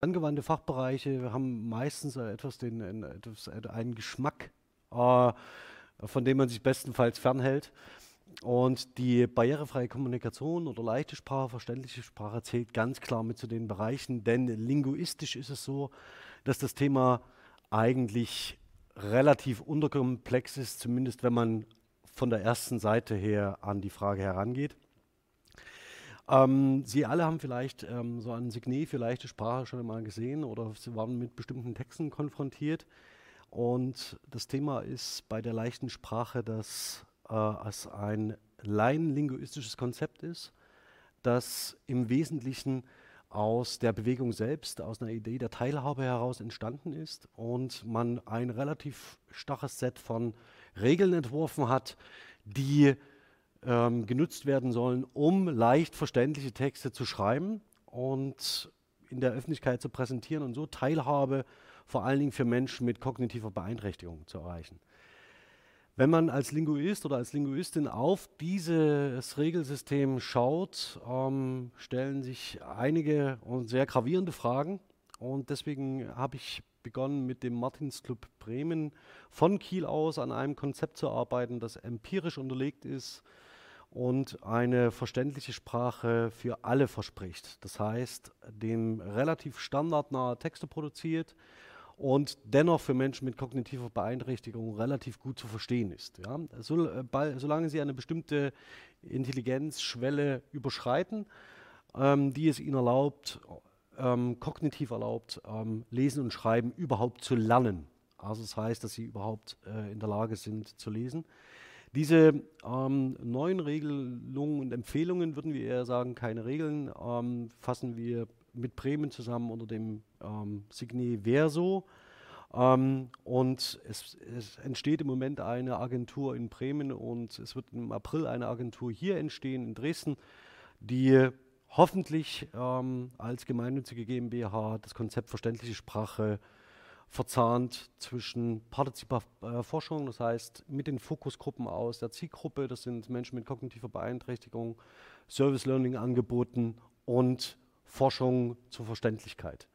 angewandte Fachbereiche haben meistens etwas den, etwas, einen Geschmack, äh, von dem man sich bestenfalls fernhält. Und die barrierefreie Kommunikation oder leichte Sprache, verständliche Sprache zählt ganz klar mit zu den Bereichen, denn linguistisch ist es so, dass das Thema eigentlich relativ unterkomplex ist, zumindest wenn man von der ersten Seite her an die Frage herangeht. Ähm, Sie alle haben vielleicht ähm, so ein Signet für leichte Sprache schon einmal gesehen oder Sie waren mit bestimmten Texten konfrontiert. Und das Thema ist bei der leichten Sprache, dass äh, es ein laienlinguistisches Konzept ist, das im Wesentlichen aus der Bewegung selbst, aus einer Idee der Teilhabe heraus entstanden ist und man ein relativ starres Set von Regeln entworfen hat, die ähm, genutzt werden sollen, um leicht verständliche Texte zu schreiben und in der Öffentlichkeit zu präsentieren und so Teilhabe vor allen Dingen für Menschen mit kognitiver Beeinträchtigung zu erreichen. Wenn man als Linguist oder als Linguistin auf dieses Regelsystem schaut, ähm, stellen sich einige und sehr gravierende Fragen. Und deswegen habe ich begonnen, mit dem Martinsclub Bremen von Kiel aus an einem Konzept zu arbeiten, das empirisch unterlegt ist und eine verständliche Sprache für alle verspricht. Das heißt, dem relativ standardnahe Texte produziert, und dennoch für Menschen mit kognitiver Beeinträchtigung relativ gut zu verstehen ist. Ja? So, äh, solange sie eine bestimmte Intelligenzschwelle überschreiten, ähm, die es ihnen erlaubt, ähm, kognitiv erlaubt, ähm, Lesen und Schreiben überhaupt zu lernen. Also das heißt, dass sie überhaupt äh, in der Lage sind zu lesen. Diese ähm, neuen Regelungen und Empfehlungen, würden wir eher sagen, keine Regeln, ähm, fassen wir mit Bremen zusammen unter dem ähm, Signet Verso. Ähm, und es, es, entsteht im Moment eine Agentur in Bremen und es wird im April eine Agentur hier entstehen in Dresden, die hoffentlich ähm, als gemeinnützige GmbH das Konzept verständliche Sprache verzahnt zwischen partizipativer Forschung, das heißt mit den Fokusgruppen aus der Zielgruppe, das sind Menschen mit kognitiver Beeinträchtigung, Service Learning Angeboten und Forschung zur Verständlichkeit.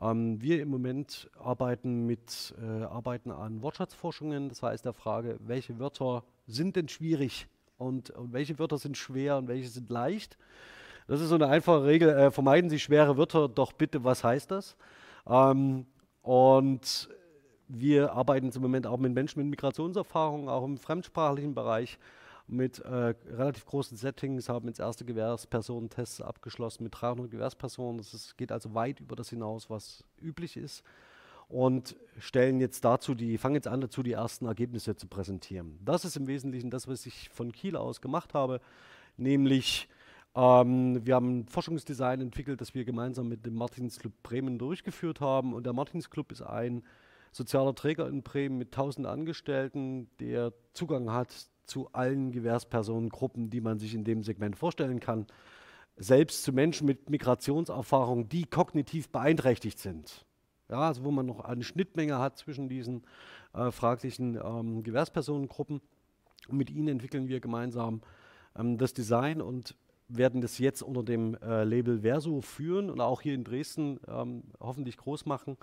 Ähm, wir im Moment arbeiten mit äh, arbeiten an Wortschatzforschungen, das heißt der Frage, welche Wörter sind denn schwierig und, und, welche Wörter sind schwer und welche sind leicht. Das ist so eine einfache Regel. Äh, vermeiden Sie schwere Wörter, doch bitte, was heißt das? Ähm, und wir arbeiten im Moment auch mit Menschen mit Migrationserfahrung, auch im fremdsprachlichen Bereich mit äh, relativ großen Settings, haben jetzt erste Gewährspersonentests abgeschlossen mit 300 Gewährspersonen. Das ist, geht also weit über das hinaus, was üblich ist. Und stellen jetzt dazu die, fangen jetzt an dazu, die ersten Ergebnisse zu präsentieren. Das ist im Wesentlichen das, was ich von Kiel aus gemacht habe, nämlich ähm, wir haben ein Forschungsdesign entwickelt, das wir gemeinsam mit dem Martinsclub Bremen durchgeführt haben. Und der Martinsclub ist ein sozialer Träger in Bremen mit 1000 Angestellten, der Zugang hat zu allen Gewährspersonengruppen, die man sich in dem Segment vorstellen kann, selbst zu Menschen mit Migrationserfahrung, die kognitiv beeinträchtigt sind. Ja, also wo man noch eine Schnittmenge hat zwischen diesen äh, fraglichen ähm, Gewährspersonengruppen. Und mit ihnen entwickeln wir gemeinsam ähm, das Design und werden das jetzt unter dem äh, Label Verso führen und auch hier in Dresden ähm, hoffentlich groß machen.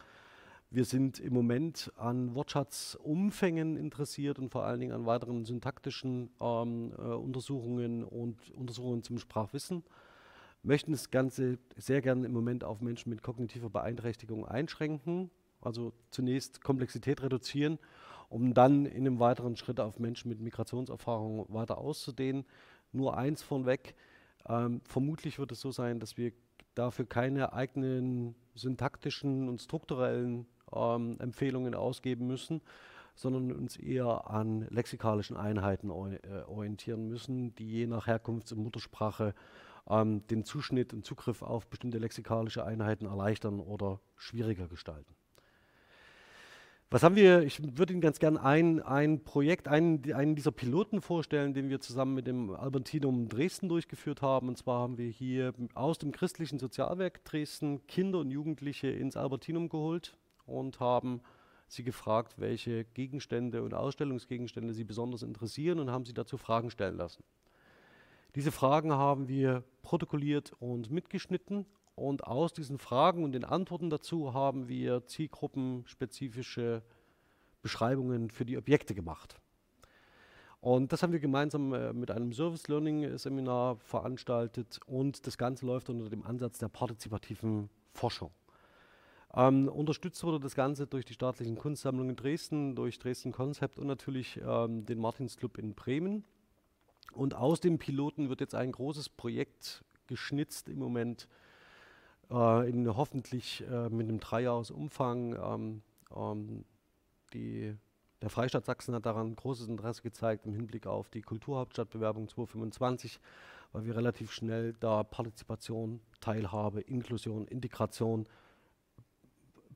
Wir sind im Moment an Wortschatzumfängen interessiert und vor allen Dingen an weiteren syntaktischen ähm, äh, Untersuchungen und Untersuchungen zum Sprachwissen. Möchten das Ganze sehr gerne im Moment auf Menschen mit kognitiver Beeinträchtigung einschränken, also zunächst Komplexität reduzieren, um dann in einem weiteren Schritt auf Menschen mit Migrationserfahrung weiter auszudehnen. Nur eins vorweg, ähm, vermutlich wird es so sein, dass wir dafür keine eigenen syntaktischen und strukturellen ähm, Empfehlungen ausgeben müssen, sondern uns eher an lexikalischen Einheiten äh, orientieren müssen, die je nach Herkunfts- und Muttersprache ähm, den Zuschnitt und Zugriff auf bestimmte lexikalische Einheiten erleichtern oder schwieriger gestalten. Was haben wir? Ich würde Ihnen ganz gerne ein, ein Projekt, einen, einen dieser Piloten vorstellen, den wir zusammen mit dem Albertinum Dresden durchgeführt haben. Und zwar haben wir hier aus dem christlichen Sozialwerk Dresden Kinder und Jugendliche ins Albertinum geholt und haben sie gefragt, welche Gegenstände und Ausstellungsgegenstände sie besonders interessieren und haben sie dazu Fragen stellen lassen. Diese Fragen haben wir protokolliert und mitgeschnitten und aus diesen Fragen und den Antworten dazu haben wir zielgruppenspezifische Beschreibungen für die Objekte gemacht. Und das haben wir gemeinsam äh, mit einem Service Learning Seminar veranstaltet und das Ganze läuft unter dem Ansatz der partizipativen Forschung. Ähm, unterstützt wurde das Ganze durch die staatlichen Kunstsammlungen in Dresden, durch Dresden Concept und natürlich ähm, den Martinsclub in Bremen. Und aus dem Piloten wird jetzt ein großes Projekt geschnitzt im Moment, äh, in hoffentlich äh, mit einem Dreijahresumfang. Ähm, ähm die der Freistaat Sachsen hat daran großes Interesse gezeigt im Hinblick auf die Kulturhauptstadtbewerbung 2025, weil wir relativ schnell da Partizipation, Teilhabe, Inklusion, Integration,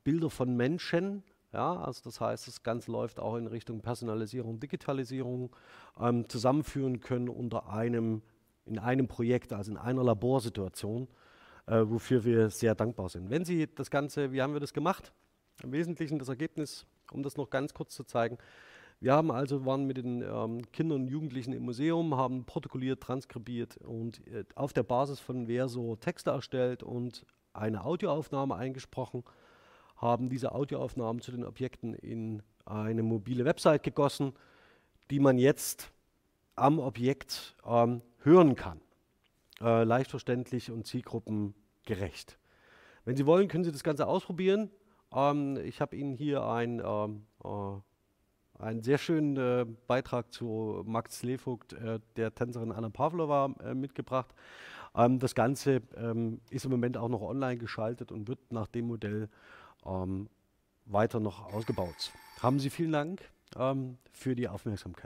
Bilder von Menschen, ja, also das heißt, das Ganze läuft auch in Richtung Personalisierung, Digitalisierung, ähm, zusammenführen können unter einem, in einem Projekt, also in einer Laborsituation, äh, wofür wir sehr dankbar sind. Wenn Sie das Ganze, wie haben wir das gemacht? Im Wesentlichen das Ergebnis um das noch ganz kurz zu zeigen. Wir haben also, waren mit den ähm, Kindern und Jugendlichen im Museum, haben protokolliert, transkribiert und äh, auf der Basis von Verso Texte erstellt und eine Audioaufnahme eingesprochen, haben diese Audioaufnahmen zu den Objekten in eine mobile Website gegossen, die man jetzt am Objekt ähm, hören kann. Äh, leicht verständlich und zielgruppengerecht. Wenn Sie wollen, können Sie das Ganze ausprobieren. Ähm, ich habe Ihnen hier ein, ähm, äh, einen sehr schönen äh, Beitrag zu Max Levogt, äh, der Tänzerin Anna Pavlova, äh, mitgebracht. Ähm, das Ganze ähm, ist im Moment auch noch online geschaltet und wird nach dem Modell ähm, weiter noch ausgebaut. Haben Sie vielen Dank ähm, für die Aufmerksamkeit.